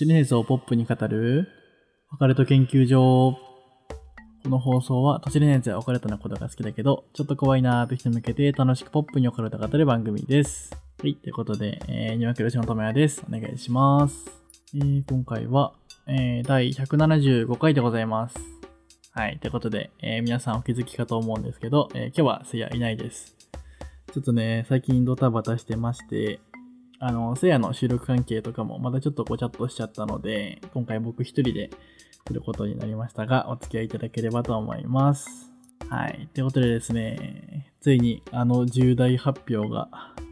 シネーズをポップに語るオカルト研究所。この放送は都市伝説やオカルトなことが好きだけど、ちょっと怖いなーという人に向けて楽しくポップにオカルト語る番組です。はい、ということで、えー、にわけろしのともやです。お願いします。えー、今回は、えー、第175回でございます。はい、ということで、えー、皆さんお気づきかと思うんですけど、えー、今日はせいやいないです。ちょっとね、最近ドタバタしてまして、あの、せやの収録関係とかもまたちょっとごちゃっとしちゃったので、今回僕一人ですることになりましたが、お付き合いいただければと思います。はい。ということでですね、ついにあの重大発表が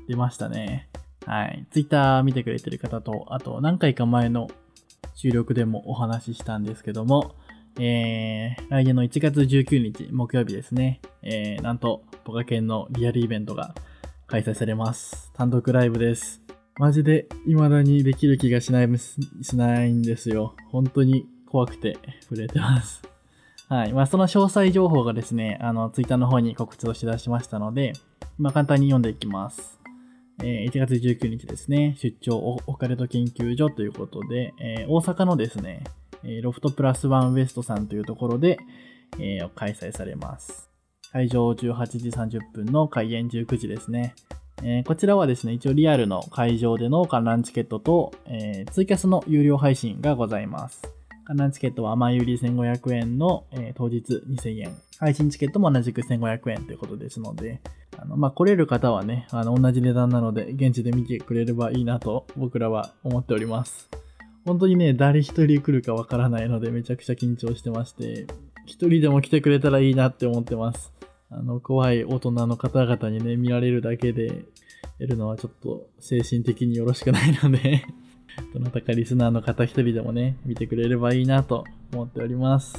出ましたね。はい。ツイッター見てくれてる方と、あと何回か前の収録でもお話ししたんですけども、えー、来年の1月19日木曜日ですね、えー、なんと、ポカケンのリアルイベントが開催されます。単独ライブです。マジで未だにできる気がしない、しないんですよ。本当に怖くて震えてます。はい。まあ、その詳細情報がですね、あの、ツイッターの方に告知をし出しましたので、まあ、簡単に読んでいきます。えー1月19日ですね、出張オオカルト研究所ということで、えー大阪のですね、えーロフトプラスワンウエストさんというところで、えー開催されます。会場18時30分の開演19時ですね。えーこちらはですね、一応リアルの会場での観覧チケットと、えーツイキャスの有料配信がございます。観覧チケットは前売り1500円の、えー当日2000円。配信チケットも同じく1500円ということですので、あの、まあ、来れる方はね、あの、同じ値段なので、現地で見てくれればいいなと僕らは思っております。本当にね、誰一人来るかわからないので、めちゃくちゃ緊張してまして、一人でも来てくれたらいいなって思ってます。あの、怖い大人の方々にね、見られるだけで、やるのはちょっと精神的によろしくないので、どなたかリスナーの方一人でもね、見てくれればいいなと思っております。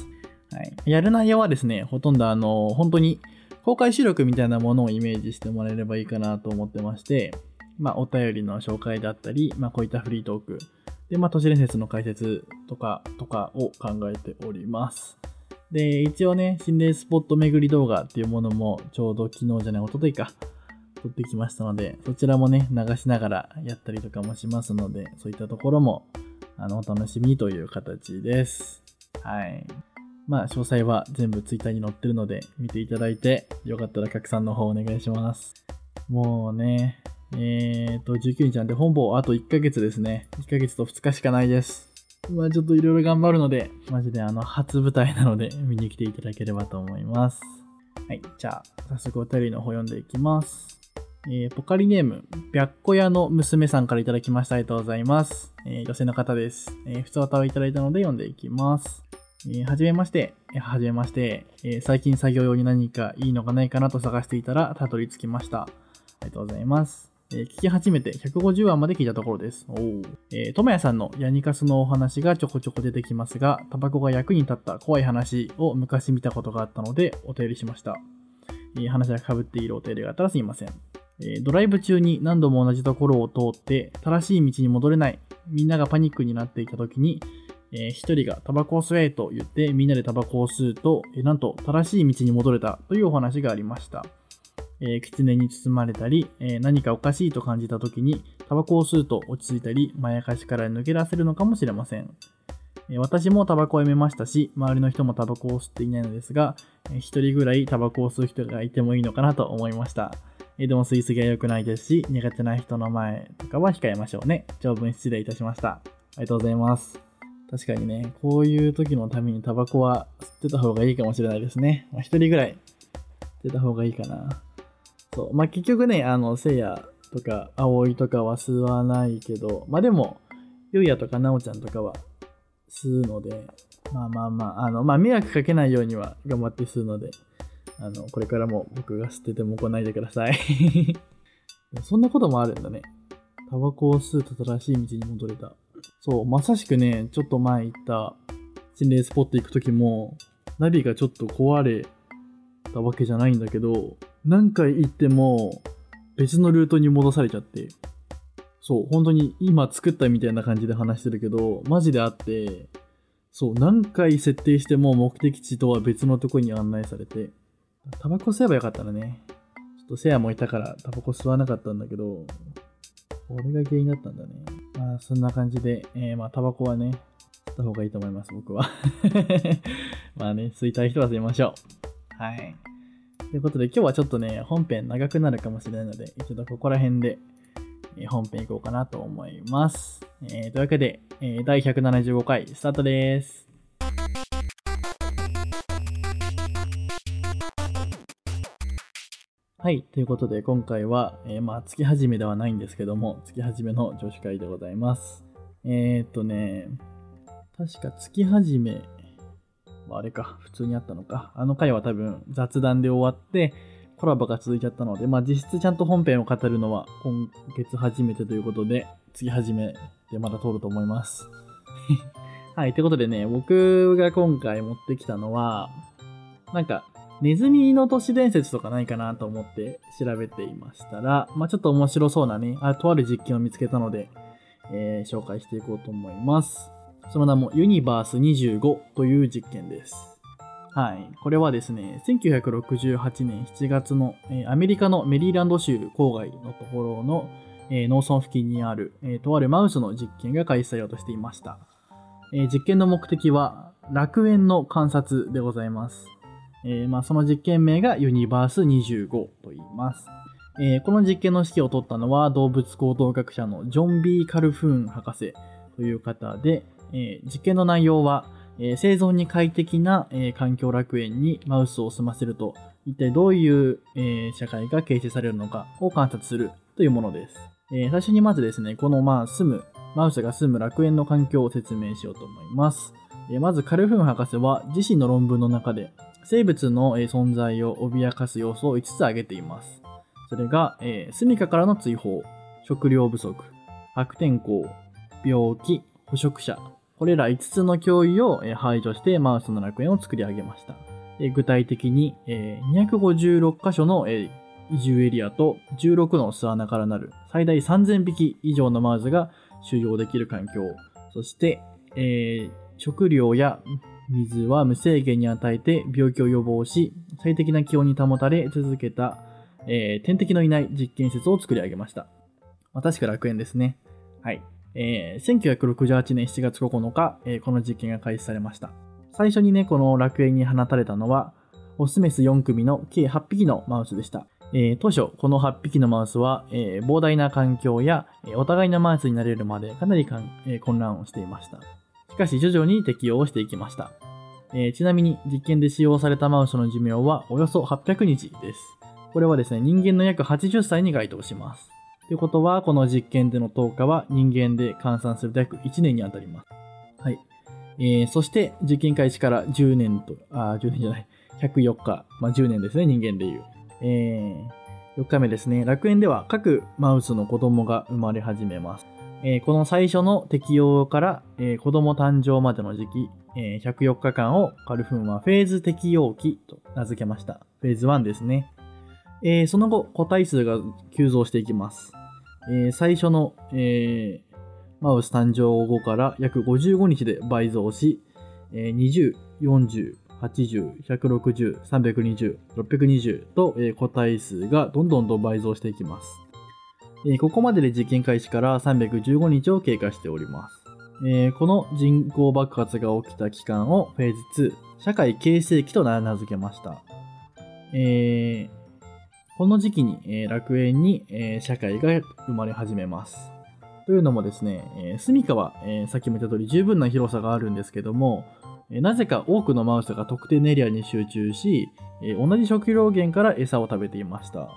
はい。やる内容はですね、ほとんどあの、本当に公開収録みたいなものをイメージしてもらえればいいかなと思ってまして、まあ、お便りの紹介だったり、まあ、こういったフリートーク、で、まあ、都市伝説の解説とか、とかを考えております。で、一応ね、心霊スポット巡り動画っていうものも、ちょうど昨日じゃない、一昨日か、撮ってきましたので、そちらもね、流しながらやったりとかもしますので、そういったところも、あの、お楽しみという形です。はい。まあ、詳細は全部ツイッターに載ってるので、見ていただいて、よかったら拡散の方お願いします。もうね、えーと、19日なんで本坊あと1ヶ月ですね。1ヶ月と2日しかないです。まあちょっといろいろ頑張るので、マジであの、初舞台なので 見に来ていただければと思います。はい、じゃあ、早速お便りの方読んでいきます。えーポカリネーム、白子屋の娘さんからいただきました。ありがとうございます。えー女性の方です。えー、普通歌をいただいたので読んでいきます。えーはじめまして、えーはじめまして、えー最近作業用に何かいいのがないかなと探していたらたどり着きました。ありがとうございます。えー聞き始めて150話まで聞いたところです。おーえー、ともやさんのヤニカスのお話がちょこちょこ出てきますが、タバコが役に立った怖い話を昔見たことがあったのでお便りしました。えー話が被っているお便りがあったらすいません。えードライブ中に何度も同じところを通って正しい道に戻れないみんながパニックになっていた時に、えー一人がタバコを吸えと言ってみんなでタバコを吸うと、えーなんと正しい道に戻れたというお話がありました。えー、狐に包まれたり、えー何かおかしいと感じた時にタバコを吸うと落ち着いたりまやかしから抜け出せるのかもしれません。えー私もタバコをやめましたし、周りの人もタバコを吸っていないのですが、えー一人ぐらいタバコを吸う人がいてもいいのかなと思いました。えーでも吸いすぎは良くないですし、苦手な人の前とかは控えましょうね。長文失礼いたしました。ありがとうございます。確かにね、こういう時のためにタバコは吸ってた方がいいかもしれないですね。まあ、一人ぐらい吸ってた方がいいかな。そう。まあ、結局ね、あの、せいやとか、葵とかは吸わないけど、まあでも、ゆうやとかなおちゃんとかは吸うので、まあまあまあ、あの、まあ迷惑かけないようには頑張って吸うので、あの、これからも僕が吸ってても来ないでください。そんなこともあるんだね。タバコを吸うと正しい道に戻れた。そう、まさしくね、ちょっと前行った心霊スポット行くときも、ナビがちょっと壊れたわけじゃないんだけど、何回行っても別のルートに戻されちゃって、そう、本当に今作ったみたいな感じで話してるけど、マジであって、そう、何回設定しても目的地とは別のとこに案内されて、タバコ吸えばよかったらね。ちょっとセアもいたからタバコ吸わなかったんだけど、これが原因だったんだね。まあ、そんな感じで、えー、まあ、タバコはね、吸った方がいいと思います、僕は。まあね、吸いたい人は吸いましょう。はい。ということで、今日はちょっとね、本編長くなるかもしれないので、一度ここら辺で、え本編いこうかなと思います。えー、というわけで、えー、第175回スタートです。はい。ということで、今回は、えー、まあ、月始めではないんですけども、月始めの女子会でございます。えー、っとね、確か月始めはあれか、普通にあったのか。あの回は多分雑談で終わって、コラボが続いちゃったので、まあ実質ちゃんと本編を語るのは今月初めてということで、次始めでまだ通ると思います。はい。ということでね、僕が今回持ってきたのは、なんか、ネズミの都市伝説とかないかなと思って調べていましたら、まあ、ちょっと面白そうなね、あとある実験を見つけたので、えー、紹介していこうと思います。その名もユニバース25という実験です。はい。これはですね、1968年7月の、えー、アメリカのメリーランド州郊外のところの、えー、農村付近にある、えー、とあるマウスの実験が開始されようとしていました。え実験の目的は楽園の観察でございます。え、まあ、その実験名がユニバース25と言います。え、この実験の指揮を取ったのは動物行動学者のジョン・ビー・カルフーン博士という方で、え、実験の内容は、え生存に快適な、え環境楽園にマウスを住ませると一体どういう、え社会が形成されるのかを観察するというものです。え最初にまずですね、このまあ住む、マウスが住む楽園の環境を説明しようと思います。えまずカルフン博士は自身の論文の中で生物の存在を脅かす要素を5つ挙げています。それが、えー、住処からの追放、食料不足、悪天候、病気、捕食者、これら5つの脅威を排除してマウスの楽園を作り上げました。具体的に、256箇所の移住エリアと16の巣穴からなる最大3000匹以上のマウスが収容できる環境、そして、食料や水は無制限に与えて病気を予防し、最適な気温に保たれ続けた、えー、天敵のいない実験施設を作り上げました。まあ、確か楽園ですね。はい。えー、1968年7月9日、えー、この実験が開始されました。最初にね、この楽園に放たれたのは、オスメス4組の計8匹のマウスでした。えー、当初、この8匹のマウスは、えー、膨大な環境や、え、お互いのマウスになれるまでかなり、え混乱をしていました。しかし徐々に適用していきました。え、ちなみに実験で使用されたマウスの寿命はおよそ800日です。これはですね、人間の約80歳に該当します。ということは、この実験での10日は人間で換算すると約1年にあたります。はい。えー、そして実験開始から10年と、あ、10年じゃない、104日、まあ10年ですね、人間でいう。えー、4日目ですね、楽園では各マウスの子供が生まれ始めます。えー、この最初の適用から、えー、子供誕生までの時期、えー、104日間をカルフンはフェーズ適用期と名付けました。フェーズ1ですね。えー、その後、個体数が急増していきます。えー、最初の、えー、マウス誕生後から約55日で倍増し、えー、20、40、80、160、320、620と、えー、個体数がどんどんと倍増していきます。えー、ここまでで実験開始から315日を経過しております。えー、この人口爆発が起きた期間をフェーズ2、社会形成期と名付けました。えー、この時期に、え、楽園に、え、社会が生まれ始めます。というのもですね、えー、住処は、え、さっきも言った通り十分な広さがあるんですけども、え、なぜか多くのマウスが特定のエリアに集中し、え、同じ食料源から餌を食べていました。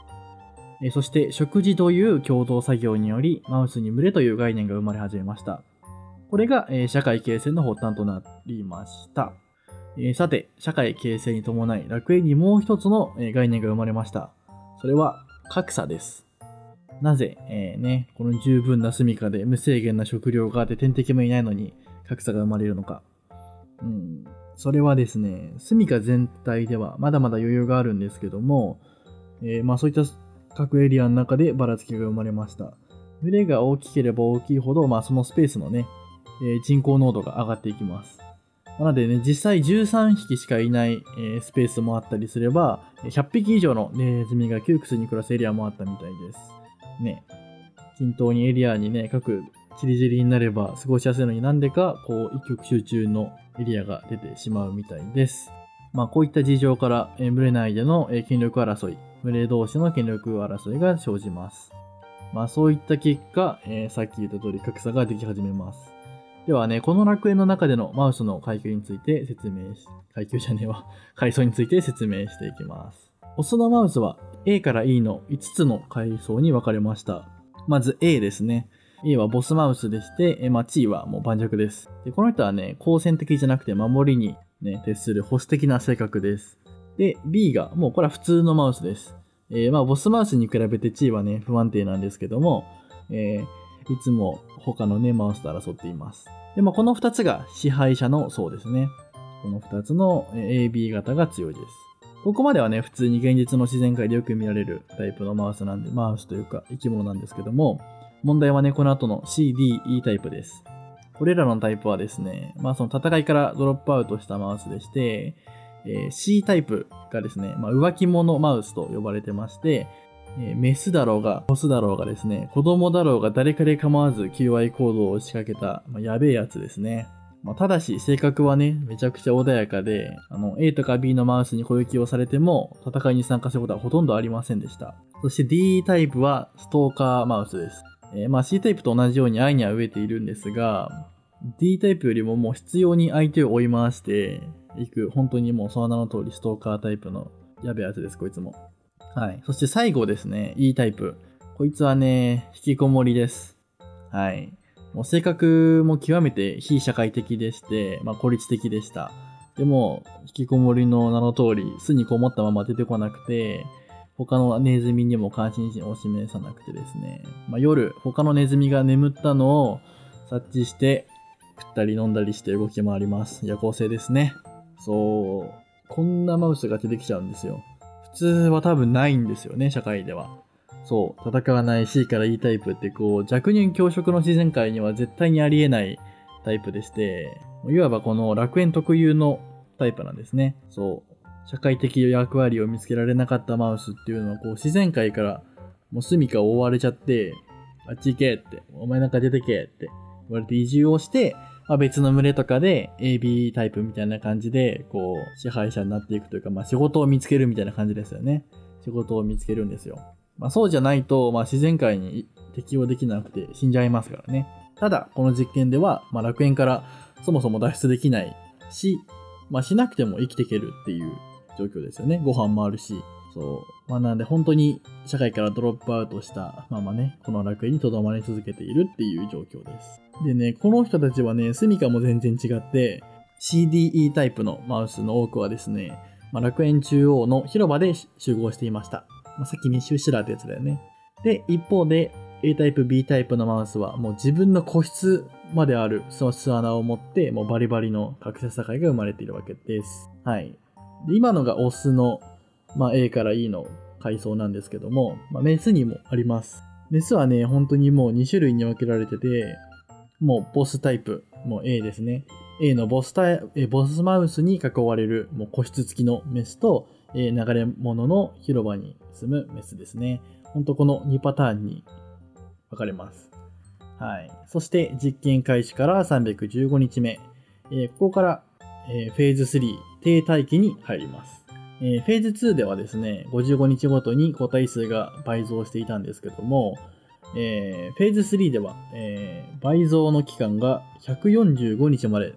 え、そして食事という共同作業によりマウスに群れという概念が生まれ始めました。これが、え、社会形成の発端となりました。え、さて、社会形成に伴い楽園にもう一つの、え、概念が生まれました。それは格差です。なぜ、えー、ね、この十分な住処で無制限な食料があって天敵もいないのに格差が生まれるのか。うん、それはですね、住処全体ではまだまだ余裕があるんですけども、えー、まあそういった各エリアの中でばらつきが生まれました。群れが大きければ大きいほど、まあそのスペースのね、え人口濃度が上がっていきます。なのでね、実際13匹しかいない、えスペースもあったりすれば、100匹以上のネズミが窮屈に暮らすエリアもあったみたいです。ね。均等にエリアにね、各チリジリになれば過ごしやすいのになんでか、こう、一極集中のエリアが出てしまうみたいです。まあ、こういった事情から、え群れ内での権力争い、群れ同士の権力争いが生じます。まあ、そういった結果、えー、さっき言った通り格差ができ始めます。ではね、この楽園の中でのマウスの階級について説明し、階級じゃねえわ、階層について説明していきます。オスのマウスは A から E の5つの階層に分かれました。まず A ですね。A はボスマウスでして、まあ、地位はもう盤石です。で、この人はね、好戦的じゃなくて守りにね、徹する保守的な性格です。で、B が、もうこれは普通のマウスです。えー、まあ、ボスマウスに比べて地位はね、不安定なんですけども、えー、いつも他のね、マウスと争っています。で、まあ、この2つが支配者の層ですね。この2つの AB 型が強いです。ここまではね、普通に現実の自然界でよく見られるタイプのマウスなんで、マウスというか生き物なんですけども、問題はね、この後の CDE タイプです。これらのタイプはですね、まあその戦いからドロップアウトしたマウスでして、えー、C タイプがですね、まあ、浮気者マウスと呼ばれてまして、えー、メスだろうが、オスだろうがですね、子供だろうが誰かで構わず求愛行動を仕掛けた、まあ、やべえやつですね。まあ、ただし、性格はね、めちゃくちゃ穏やかで、あの、A とか B のマウスに攻撃をされても、戦いに参加することはほとんどありませんでした。そして D タイプは、ストーカーマウスです。えー、まあ C タイプと同じように愛には飢えているんですが、D タイプよりももう必要に相手を追い回していく、本当にもうその名の通りストーカータイプのやべえやつです、こいつも。はい。そして最後ですね、E タイプ。こいつはね、引きこもりです。はい。もう性格も極めて非社会的でして、まあ孤立的でした。でも、引きこもりの名の通り、巣にこもったまま出てこなくて、他のネズミにも関心心を示さなくてですね、まあ、夜、他のネズミが眠ったのを察知して、食ったり飲んだりして動き回ります。夜行性ですね。そう。こんなマウスが出てきちゃうんですよ。普通は多分ないんですよね、社会では。そう。戦わない C から E タイプってこう、弱乳強食の自然界には絶対にありえないタイプでして、いわばこの楽園特有のタイプなんですね。そう。社会的役割を見つけられなかったマウスっていうのはこう自然界からもう住処を追われちゃって、あっち行けって、お前なんか出てけって言われて移住をして、まあ、別の群れとかで AB タイプみたいな感じで、こう、支配者になっていくというか、まあ仕事を見つけるみたいな感じですよね。仕事を見つけるんですよ。まあそうじゃないと、まあ自然界に適応できなくて死んじゃいますからね。ただ、この実験では、まあ楽園からそもそも脱出できないし、まあしなくても生きていけるっていう状況ですよね。ご飯もあるし。そう。まあなんで本当に社会からドロップアウトしたままね、この楽園に留まり続けているっていう状況です。でね、この人たちはね、住処も全然違って、CDE タイプのマウスの多くはですね、まあ、楽園中央の広場で集合していました。まあ、さっき密集してたってやつだよね。で、一方で A タイプ、B タイプのマウスはもう自分の個室まであるその巣穴を持ってもうバリバリの格差社会が生まれているわけです。はい。で今のがオスの、まあ、A から E の階層なんですけども、まあ、メスにもあります。メスはね、本当にもう2種類に分けられてて、もうボスタイプ、もう A ですね。A のボスタイボスマウスに囲われるもう個室付きのメスと、え流れ物の広場に住むメスですね。ほんとこの2パターンに分かれます。はい。そして実験開始から315日目。えー、ここから、えー、フェーズ3、低待機に入ります。えー、フェーズ2ではですね、55日ごとに個体数が倍増していたんですけども、えー、フェーズ3では、えー、倍増の期間が145日まで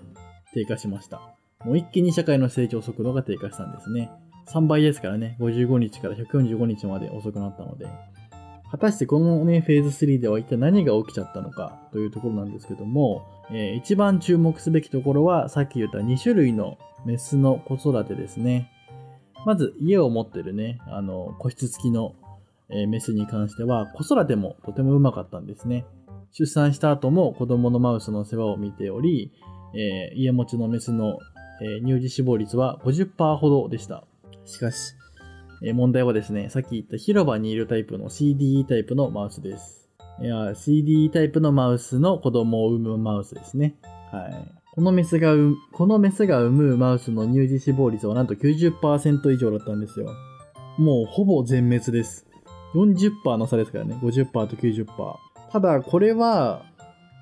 低下しました。もう一気に社会の成長速度が低下したんですね。3倍ですからね、55日から145日まで遅くなったので。果たしてこのね、フェーズ3では一体何が起きちゃったのかというところなんですけども、えー、一番注目すべきところは、さっき言った2種類のメスの子育てですね。まず、家を持ってるね、あの、個室付きの、え、メスに関しては、子育てもとてもうまかったんですね。出産した後も子供のマウスの世話を見ており、えー、家持ちのメスの、え乳児死亡率は50%ほどでした。しかし、え問題はですね、さっき言った広場にいるタイプの CDE タイプのマウスです。CDE タイプのマウスの子供を産むマウスですね。はい。このメスが、このメスが産むマウスの乳児死亡率はなんと90%以上だったんですよ。もうほぼ全滅です。40%の差ですからね。50%と90%。ただ、これは、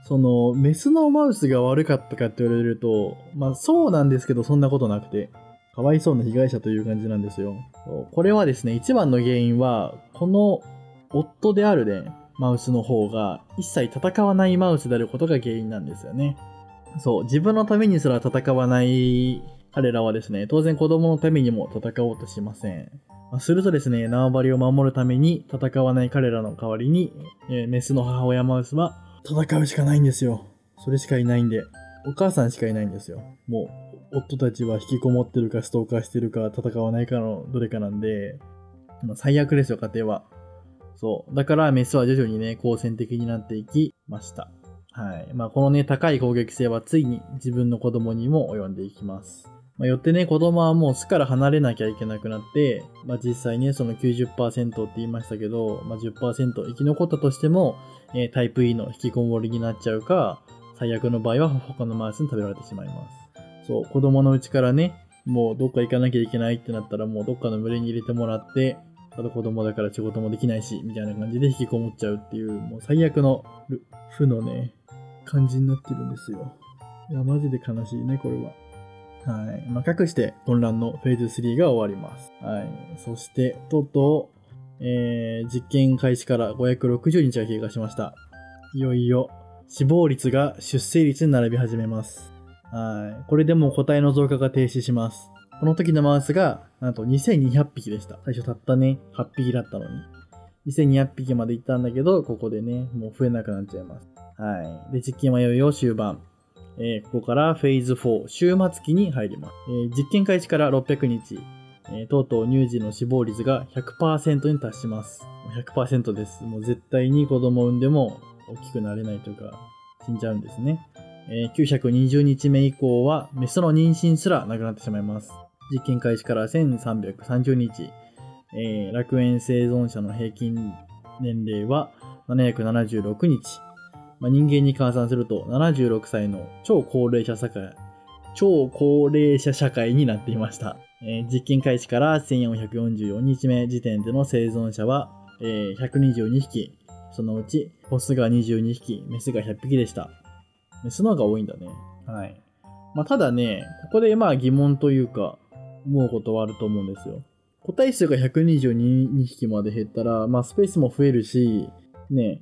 その、メスのマウスが悪かったかって言われると、まあそうなんですけど、そんなことなくて、かわいそうな被害者という感じなんですよ。これはですね、一番の原因は、この夫であるね、マウスの方が一切戦わないマウスであることが原因なんですよね。そう、自分のためにすら戦わない彼らはですね、当然子供のためにも戦おうとしません。するとですね、縄張りを守るために戦わない彼らの代わりに、えー、メスの母親マウスは戦うしかないんですよ。それしかいないんで。お母さんしかいないんですよ。もう、夫たちは引きこもってるか、ストーカーしてるか、戦わないかのどれかなんで、まあ、最悪ですよ、家庭は。そう。だから、メスは徐々にね、好戦的になっていきました。はい。まあ、このね、高い攻撃性はついに自分の子供にも及んでいきます。まあ、よってね、子供はもう巣から離れなきゃいけなくなって、まあ、実際ね、その90%って言いましたけど、まあ、10%生き残ったとしても、えー、タイプ E の引きこもりになっちゃうか、最悪の場合は他のマウスに食べられてしまいます。そう、子供のうちからね、もうどっか行かなきゃいけないってなったらもうどっかの群れに入れてもらって、あと子供だから仕事もできないし、みたいな感じで引きこもっちゃうっていう、もう最悪の負のね、感じになってるんですよ。いや、マジで悲しいね、これは。はい。まあ、かくして混乱のフェーズ3が終わります。はい。そして、とうとう、えー、実験開始から560日が経過しました。いよいよ死亡率が出生率に並び始めます。はい。これでも個体の増加が停止します。この時のマウスが、なんと2200匹でした。最初たったね、8匹だったのに。2200匹まで行ったんだけど、ここでね、もう増えなくなっちゃいます。はい。で、実験はいよいよ終盤。えー、ここからフェーズ4、終末期に入ります。えー、実験開始から600日、えー、とうとう乳児の死亡率が100%に達します。100%です。もう絶対に子供を産んでも大きくなれないというか、死んじゃうんですね。えー、920日目以降は、メスの妊娠すらなくなってしまいます。実験開始から1330日、え、楽園生存者の平均年齢は776日。まあ、人間に換算すると76歳の超高齢者社会、超高齢者社会になっていました。えー、実験開始から1444日目時点での生存者は、えー、122匹。そのうち、オスが22匹、メスが100匹でした。メスの方が多いんだね。はい。まあ、ただね、ここでまあ疑問というか、思うことはあると思うんですよ。個体数が122匹まで減ったら、まあスペースも増えるし、ね、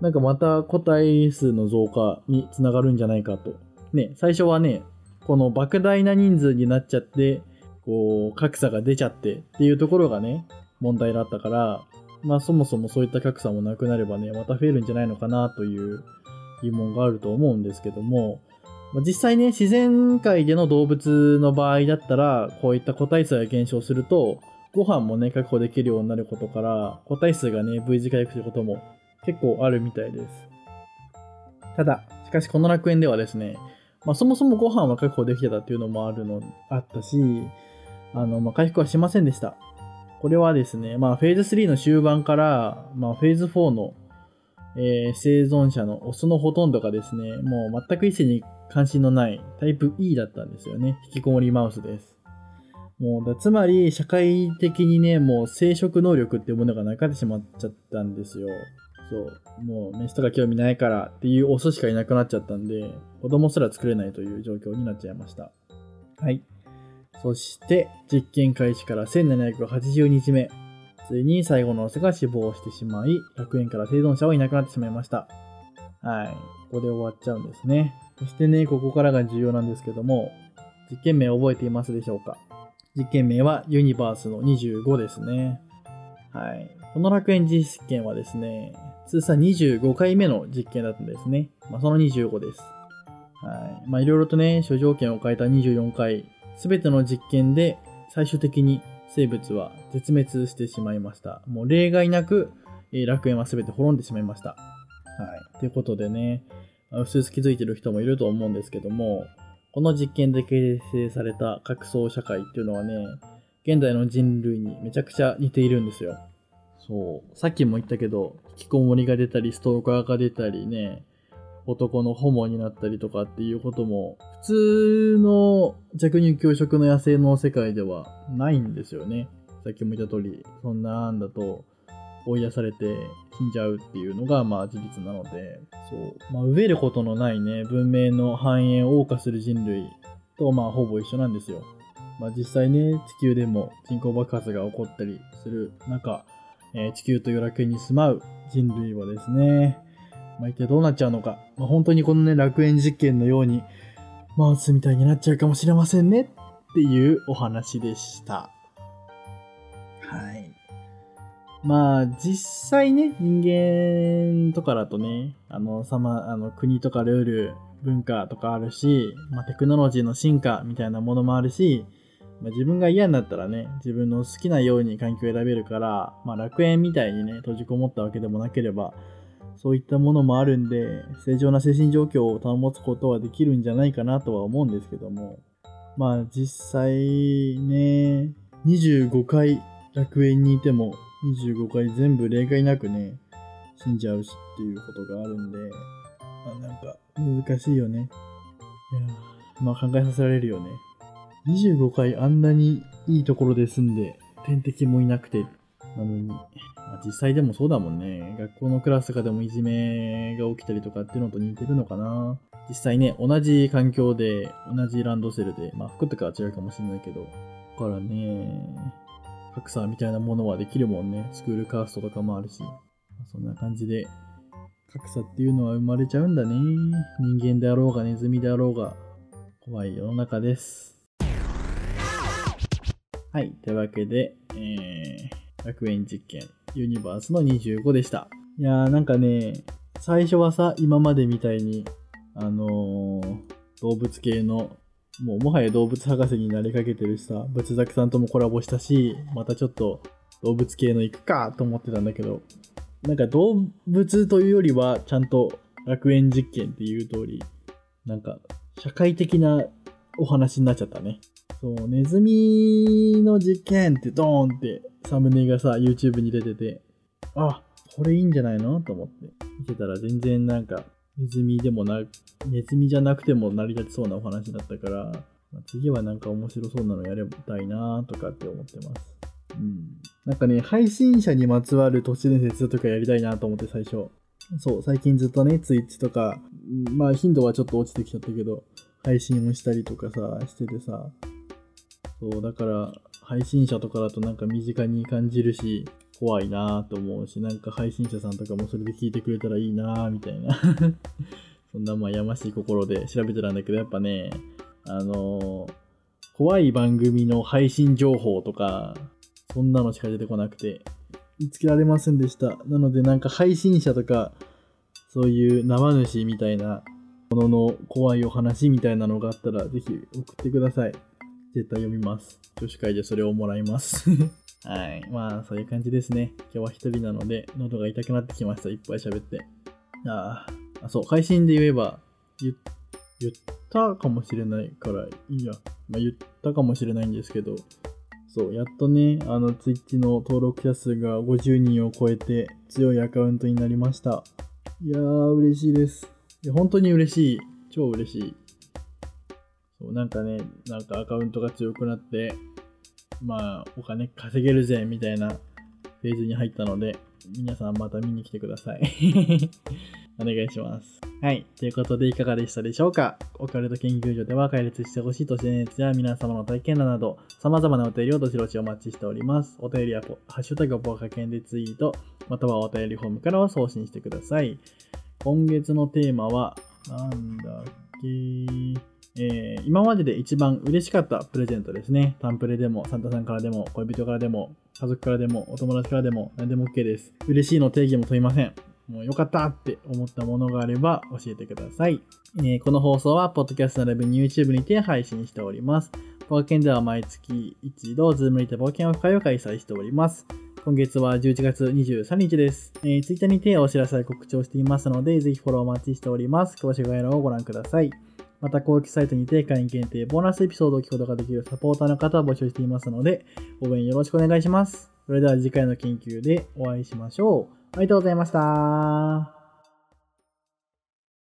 なんかまた個体数の増加につながるんじゃないかと。ね、最初はね、この莫大な人数になっちゃって、こう、格差が出ちゃってっていうところがね、問題だったから、まあそもそもそういった格差もなくなればね、また増えるんじゃないのかなという疑問があると思うんですけども、まあ、実際ね、自然界での動物の場合だったら、こういった個体数が減少すると、ご飯もね、確保できるようになることから、個体数がね、V 字回復することも結構あるみたいです。ただ、しかしこの楽園ではですね、まあ、そもそもご飯は確保できてたっていうのもあるの、あったし、あの、まあ、回復はしませんでした。これはですね、まあ、フェーズ3の終盤から、まあ、フェーズ4の、えー、生存者のオスのほとんどがですね、もう全く異性に関心のないタイプ E だったんですよね。引きこもりマウスです。もうだつまり、社会的にね、もう生殖能力っていうものがなくなってしまっちゃったんですよ。そう。もうメスとか興味ないからっていうオスしかいなくなっちゃったんで、子供すら作れないという状況になっちゃいました。はい。そして、実験開始から1780日目。ついに最後のオスが死亡してしまい、100円から生存者はいなくなってしまいました。はい。ここで終わっちゃうんですね。そしてね、ここからが重要なんですけども、実験名覚えていますでしょうか？実験名はユニバースの25ですね。はい。この楽園実験はですね、通算25回目の実験だったんですね。まあ、その25です。はい。まあ、いろいろとね、諸条件を変えた24回、すべての実験で最終的に生物は絶滅してしまいました。もう例外なく、えー、楽園はすべて滅んでしまいました。はい。ということでね、うすうす気づいてる人もいると思うんですけども、この実験で形成された格闘社会っていうのはね、現代の人類にめちゃくちゃ似ているんですよ。そう。さっきも言ったけど、引きこもりが出たり、ストーカーが出たりね、男のホモになったりとかっていうことも、普通の弱乳強食の野生の世界ではないんですよね。さっきも言った通り、そんなんだと追い出されて死んじゃうっていうのがまあ事実なので、そう、まあ、飢えることのないね、文明の繁栄を謳歌する人類とまあほぼ一緒なんですよ。まあ実際ね、地球でも人口爆発が起こったりする中、えー、地球という楽園に住まう人類はですね、まあ、一体どうなっちゃうのか、まあ、本当にこのね、楽園実験のように、マウスみたいになっちゃうかもしれませんねっていうお話でした。はい。まあ、実際ね、人間とかだとね、あの、さま、あの、国とかルール、文化とかあるし、まあ、テクノロジーの進化みたいなものもあるし、まあ、自分が嫌になったらね、自分の好きなように環境を選べるから、まあ、楽園みたいにね、閉じこもったわけでもなければ、そういったものもあるんで、正常な精神状況を保つことはできるんじゃないかなとは思うんですけども、まあ実際ね、25回楽園にいても、25回全部例外なくね、死んじゃうしっていうことがあるんで、まあなんか難しいよね。いやまあ考えさせられるよね。25回あんなにいいところで住んで、天敵もいなくて、なのに、まあ、実際でもそうだもんね。学校のクラスとかでもいじめが起きたりとかっていうのと似てるのかな。実際ね、同じ環境で、同じランドセルで、まあ服とかは違うかもしれないけど、だからね、格差みたいなものはできるもんね。スクールカーストとかもあるし。そんな感じで、格差っていうのは生まれちゃうんだね。人間であろうがネズミであろうが、怖い世の中です。はい。というわけで、えー、学園実験ユニバースの25でした。いやーなんかね、最初はさ、今までみたいに、あのー、動物系の、もうもはや動物博士になりかけてるしさ、仏作さんともコラボしたし、またちょっと動物系の行くかと思ってたんだけど、なんか動物というよりは、ちゃんと楽園実験っていう通り、なんか社会的なお話になっちゃったね。そう、ネズミの実験ってドーンってサムネがさ、YouTube に出てて、あ、これいいんじゃないのと思って見てたら全然なんか、ネズミでもな、ネズミじゃなくても成り立ちそうなお話だったから、ま、次はなんか面白そうなのやりたいなとかって思ってます。うん。なんかね、配信者にまつわる都市伝説とかやりたいなと思って最初。そう、最近ずっとね、Twitch とか、まあ頻度はちょっと落ちてきちゃったけど、配信をしたりとかさ、しててさ、そう、だから、配信者とかだとなんか身近に感じるし、怖いなぁと思うし、なんか配信者さんとかもそれで聞いてくれたらいいなぁみたいな そんなまあやましい心で調べてたんだけど、やっぱね、あのー、怖い番組の配信情報とか、そんなのしか出てこなくて、見つけられませんでした。なのでなんか配信者とか、そういう生主みたいなものの怖いお話みたいなのがあったら、ぜひ送ってください。絶対読みます。女子会でそれをもらいます はい。まあ、そういう感じですね。今日は一人なので、喉が痛くなってきました。いっぱい喋って。ああ、そう、配信で言えば、言言ったかもしれないからいいや。まあ、言ったかもしれないんですけど、そう、やっとね、あの、ツイッチの登録者数が50人を超えて強いアカウントになりました。いやー、嬉しいです。いや、本当に嬉しい。超嬉しい。そう、なんかね、なんかアカウントが強くなって、まあ、お金稼げるぜ、みたいなフェーズに入ったので、皆さんまた見に来てください。お願いします。はい。ということで、いかがでしたでしょうか？オカルト研究所では解列してほしい都市伝説や皆様の体験談など、様々なお便りをどしどしお待ちしております。お便りはハッシュタグポカケンでツイート、またはお便りフォームからは送信してください。今月のテーマは、なんだっけえー、今までで一番嬉しかったプレゼントですね。タンプレでも、サンタさんからでも、恋人からでも、家族からでも、お友達からでも、何でも OK です。嬉しいの定義も問いません。もうよかったって思ったものがあれば教えてください。えー、この放送は、ポッドキャスト並びに YouTube にて配信しております。ポーケンでは毎月一度、ズームにて冒険オフ会を開催しております。今月は11月23日です。えー、Twitter にてお知らせや告知をしていますので、ぜひフォローお待ちしております。詳しい概要欄をご覧ください。また公式サイトにて会員限定ボーナスエピソードを聞くことができるサポーターの方を募集していますので、応援よろしくお願いします。それでは次回の研究でお会いしましょう。ありがとうございました。